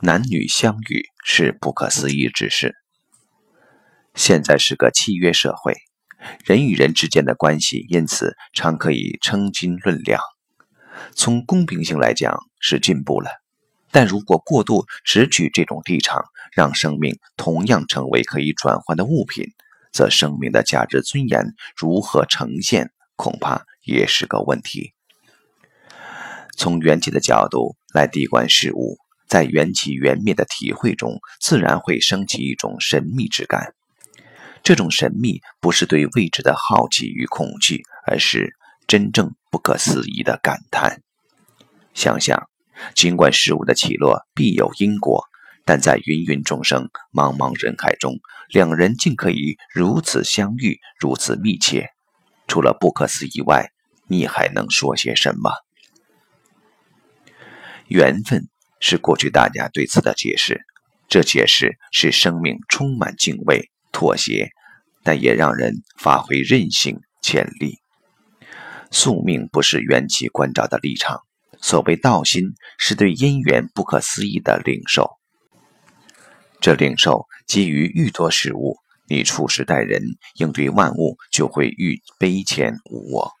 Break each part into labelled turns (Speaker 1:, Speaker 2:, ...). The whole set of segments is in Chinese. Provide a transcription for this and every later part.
Speaker 1: 男女相遇是不可思议之事。现在是个契约社会，人与人之间的关系因此常可以称斤论两。从公平性来讲是进步了，但如果过度只取这种立场，让生命同样成为可以转换的物品，则生命的价值尊严如何呈现，恐怕也是个问题。从缘起的角度来地观事物，在缘起缘灭的体会中，自然会升起一种神秘之感。这种神秘不是对未知的好奇与恐惧，而是真正不可思议的感叹。想想，尽管事物的起落必有因果，但在芸芸众生、茫茫人海中，两人竟可以如此相遇，如此密切。除了不可思议外，你还能说些什么？缘分是过去大家对此的解释，这解释是生命充满敬畏、妥协，但也让人发挥韧性潜力。宿命不是缘起关照的立场，所谓道心是对因缘不可思议的领受。这领受基于愈多事物，你处事待人、应对万物就会愈卑谦无我。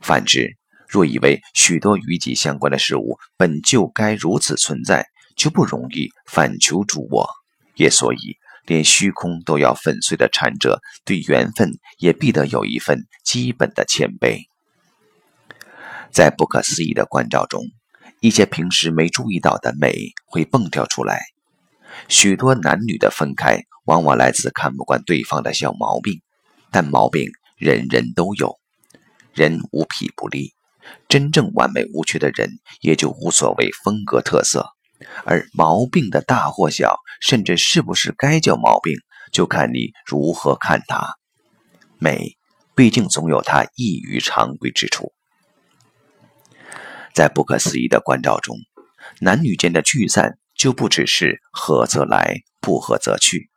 Speaker 1: 反之。若以为许多与己相关的事物本就该如此存在，就不容易反求诸我，也所以连虚空都要粉碎的禅者，对缘分也必得有一份基本的谦卑。在不可思议的关照中，一些平时没注意到的美会蹦跳出来。许多男女的分开，往往来自看不惯对方的小毛病，但毛病人人都有，人无癖不立。真正完美无缺的人，也就无所谓风格特色，而毛病的大或小，甚至是不是该叫毛病，就看你如何看它。美，毕竟总有它异于常规之处。在不可思议的关照中，男女间的聚散就不只是合则来，不合则去。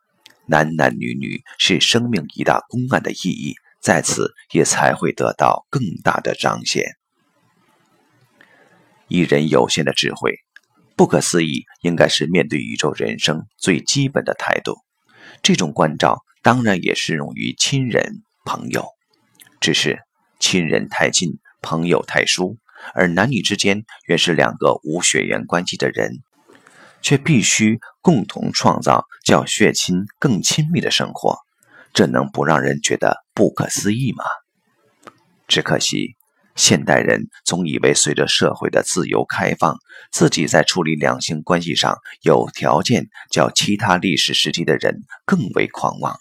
Speaker 1: 男男女女是生命一大公案的意义，在此也才会得到更大的彰显。一人有限的智慧，不可思议，应该是面对宇宙人生最基本的态度。这种关照当然也适用于亲人朋友，只是亲人太近，朋友太疏，而男女之间原是两个无血缘关系的人，却必须共同创造较血亲更亲密的生活，这能不让人觉得不可思议吗？只可惜。现代人总以为随着社会的自由开放，自己在处理两性关系上有条件较其他历史时期的人更为狂妄，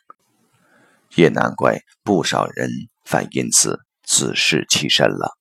Speaker 1: 也难怪不少人反因此自视其身了。